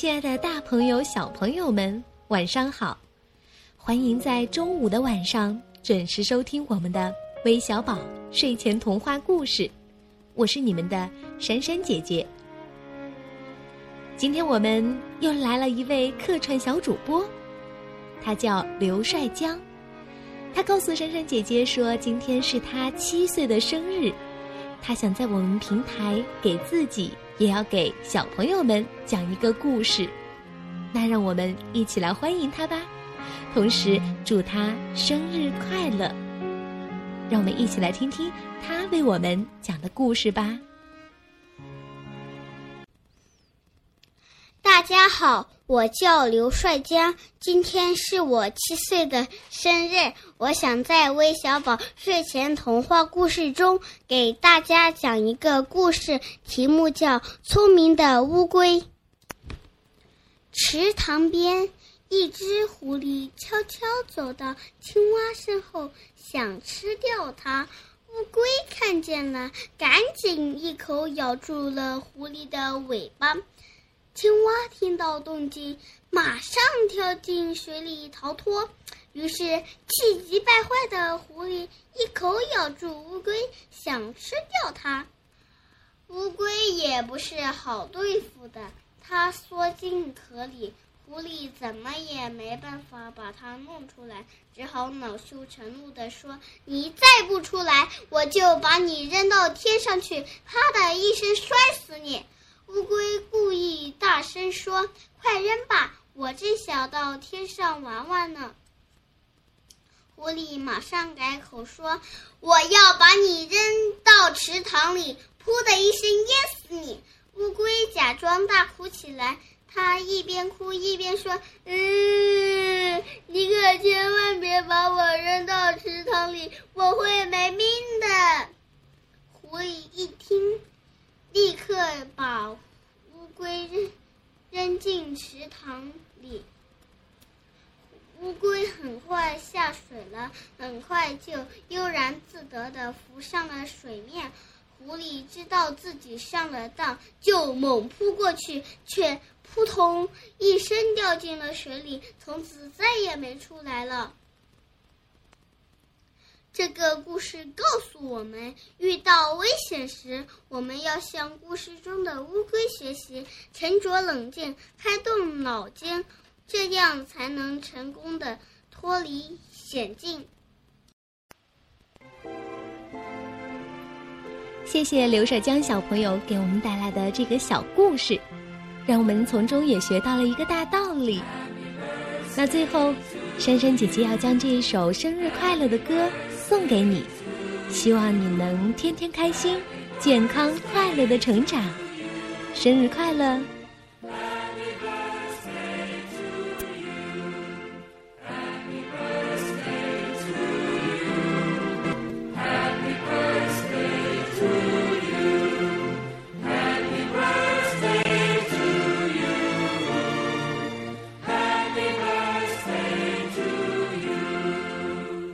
亲爱的，大朋友、小朋友们，晚上好！欢迎在周五的晚上准时收听我们的微小宝睡前童话故事。我是你们的珊珊姐姐。今天我们又来了一位客串小主播，他叫刘帅江。他告诉珊珊姐姐说，今天是他七岁的生日，他想在我们平台给自己。也要给小朋友们讲一个故事，那让我们一起来欢迎他吧，同时祝他生日快乐。让我们一起来听听他为我们讲的故事吧。大家好，我叫刘帅江，今天是我七岁的生日。我想在微小宝睡前童话故事中给大家讲一个故事，题目叫《聪明的乌龟》。池塘边，一只狐狸悄悄走到青蛙身后，想吃掉它。乌龟看见了，赶紧一口咬住了狐狸的尾巴。青蛙听到动静，马上跳进水里逃脱。于是气急败坏的狐狸一口咬住乌龟，想吃掉它。乌龟也不是好对付的，它缩进壳里，狐狸怎么也没办法把它弄出来，只好恼羞成怒地说：“你再不出来，我就把你扔到天上去，啪的一声摔死你！”乌龟故意大声说：“快扔吧，我正想到天上玩玩呢。”狐狸马上改口说：“我要把你扔到池塘里，噗的一声淹死你！”乌龟假装大哭起来，它一边哭一边说：“嗯，你可千万别把我扔到池塘里，我会没命的。”狐狸一听。立刻把乌龟扔扔进池塘里。乌龟很快下水了，很快就悠然自得地浮上了水面。狐狸知道自己上了当，就猛扑过去，却扑通一声掉进了水里，从此再也没出来了。这个故事告诉我们，遇到危险时，我们要向故事中的乌龟学习，沉着冷静，开动脑筋，这样才能成功的脱离险境。谢谢刘帅江小朋友给我们带来的这个小故事，让我们从中也学到了一个大道理。那最后，珊珊姐姐要将这一首生日快乐的歌。送给你，希望你能天天开心、健康、快乐的成长。生日快乐！